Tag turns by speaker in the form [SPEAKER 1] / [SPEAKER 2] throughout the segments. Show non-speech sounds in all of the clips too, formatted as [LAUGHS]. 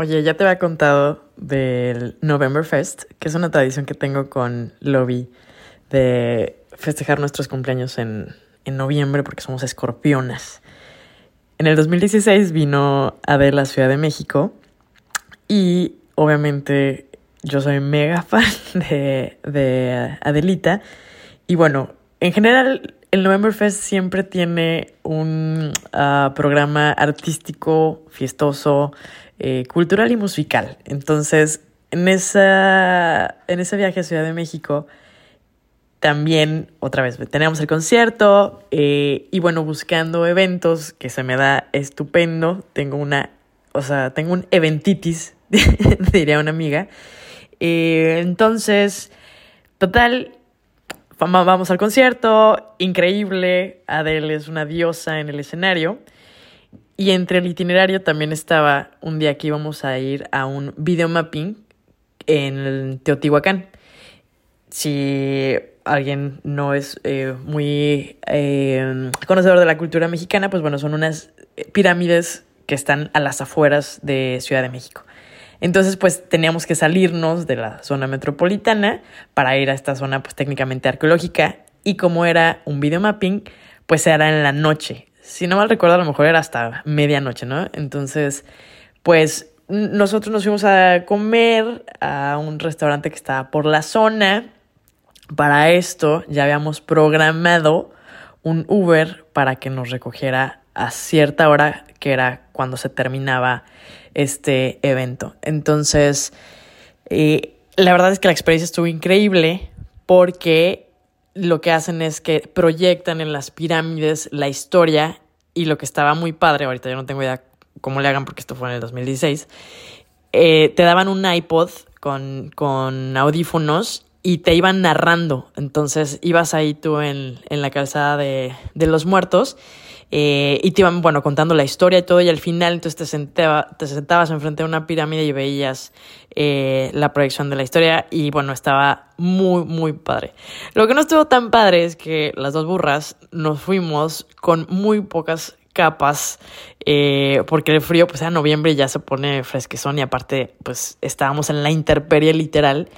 [SPEAKER 1] Oye, ya te había contado del November Fest, que es una tradición que tengo con Lobby de festejar nuestros cumpleaños en, en noviembre porque somos escorpionas. En el 2016 vino Adele a la Ciudad de México y obviamente yo soy mega [LAUGHS] fan de, de Adelita. Y bueno, en general el November Fest siempre tiene un uh, programa artístico, fiestoso, eh, cultural y musical. Entonces, en, esa, en ese viaje a Ciudad de México, también, otra vez, tenemos el concierto eh, y bueno, buscando eventos que se me da estupendo. Tengo una, o sea, tengo un eventitis, [LAUGHS] diría una amiga. Eh, entonces, total, vamos al concierto, increíble. Adele es una diosa en el escenario. Y entre el itinerario también estaba un día que íbamos a ir a un video mapping en Teotihuacán. Si alguien no es eh, muy eh, conocedor de la cultura mexicana, pues bueno, son unas pirámides que están a las afueras de Ciudad de México. Entonces, pues teníamos que salirnos de la zona metropolitana para ir a esta zona, pues técnicamente arqueológica. Y como era un video mapping, pues era en la noche. Si no mal recuerdo, a lo mejor era hasta medianoche, ¿no? Entonces, pues nosotros nos fuimos a comer a un restaurante que estaba por la zona para esto ya habíamos programado un Uber para que nos recogiera a cierta hora que era cuando se terminaba este evento. Entonces, eh, la verdad es que la experiencia estuvo increíble porque lo que hacen es que proyectan en las pirámides la historia y lo que estaba muy padre, ahorita yo no tengo idea cómo le hagan porque esto fue en el 2016, eh, te daban un iPod con, con audífonos y te iban narrando. Entonces ibas ahí tú en, en la calzada de, de los muertos eh, y te iban, bueno, contando la historia y todo. Y al final entonces te, sentaba, te sentabas enfrente de una pirámide y veías eh, la proyección de la historia. Y bueno, estaba muy, muy padre. Lo que no estuvo tan padre es que las dos burras nos fuimos con muy pocas capas eh, porque el frío pues a noviembre ya se pone fresquezón y aparte pues estábamos en la intemperie literal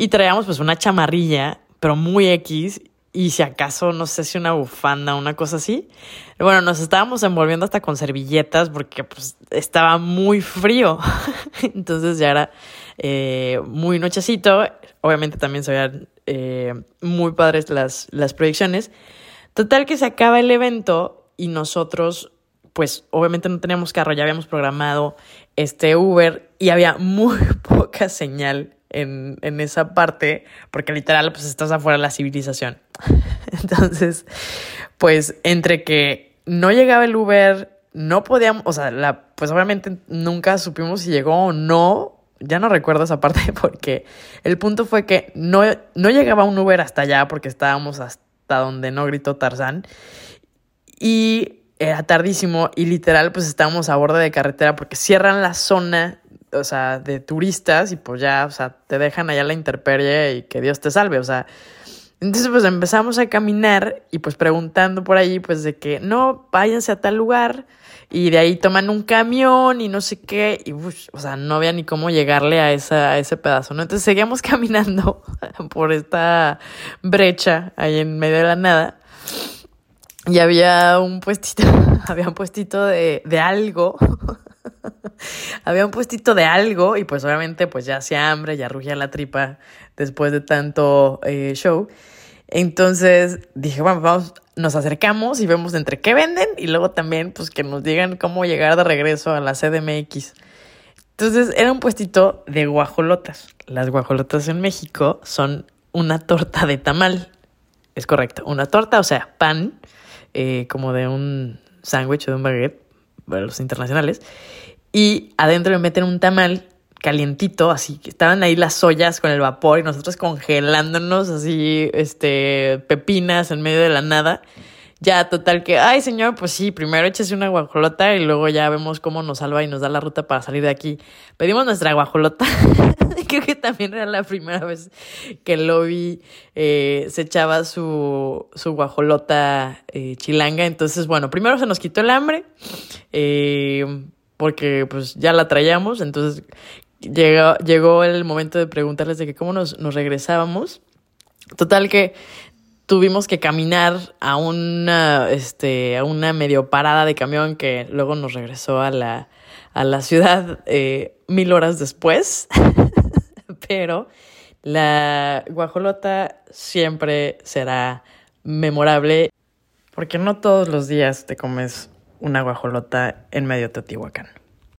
[SPEAKER 1] y traíamos pues una chamarrilla, pero muy X, y si acaso, no sé si una bufanda, una cosa así. Bueno, nos estábamos envolviendo hasta con servilletas porque pues estaba muy frío. [LAUGHS] Entonces ya era eh, muy nochecito. Obviamente también se veían eh, muy padres las, las proyecciones. Total que se acaba el evento y nosotros, pues obviamente no teníamos carro, ya habíamos programado este Uber y había muy [LAUGHS] poca señal en, en esa parte, porque literal, pues estás afuera de la civilización. [LAUGHS] Entonces, pues entre que no llegaba el Uber, no podíamos, o sea, la, pues obviamente nunca supimos si llegó o no. Ya no recuerdo esa parte [LAUGHS] porque el punto fue que no, no llegaba un Uber hasta allá porque estábamos hasta donde no gritó Tarzán. Y era tardísimo y literal pues estábamos a borde de carretera porque cierran la zona o sea, de turistas y pues ya, o sea, te dejan allá la interperie y que Dios te salve, o sea. Entonces pues empezamos a caminar y pues preguntando por ahí pues de que no, váyanse a tal lugar y de ahí toman un camión y no sé qué y o sea, no había ni cómo llegarle a, esa, a ese pedazo, ¿no? Entonces seguíamos [LAUGHS] caminando por esta brecha ahí en medio de la nada y había un puestito, [LAUGHS] había un puestito de, de algo [LAUGHS] había un puestito de algo y pues obviamente pues ya hacía hambre, ya rugía la tripa después de tanto eh, show. Entonces dije, bueno, vamos, nos acercamos y vemos entre qué venden y luego también pues que nos digan cómo llegar de regreso a la CDMX. Entonces era un puestito de guajolotas. Las guajolotas en México son una torta de tamal. Es correcto, una torta, o sea, pan, eh, como de un sándwich o de un baguette, para los internacionales, y adentro le meten un tamal calientito, así que estaban ahí las ollas con el vapor y nosotros congelándonos así, este, pepinas en medio de la nada. Ya, total que, ay señor, pues sí, primero échese una guajolota y luego ya vemos cómo nos salva y nos da la ruta para salir de aquí. Pedimos nuestra guajolota. [LAUGHS] Creo que también era la primera vez que el lobby eh, se echaba su, su guajolota eh, chilanga. Entonces, bueno, primero se nos quitó el hambre. Eh, porque pues ya la traíamos, entonces llegó, llegó el momento de preguntarles de que cómo nos, nos regresábamos. Total que tuvimos que caminar a una, este, a una medio parada de camión que luego nos regresó a la, a la ciudad eh, mil horas después. [LAUGHS] Pero la guajolota siempre será memorable porque no todos los días te comes una guajolota en medio de Teotihuacán.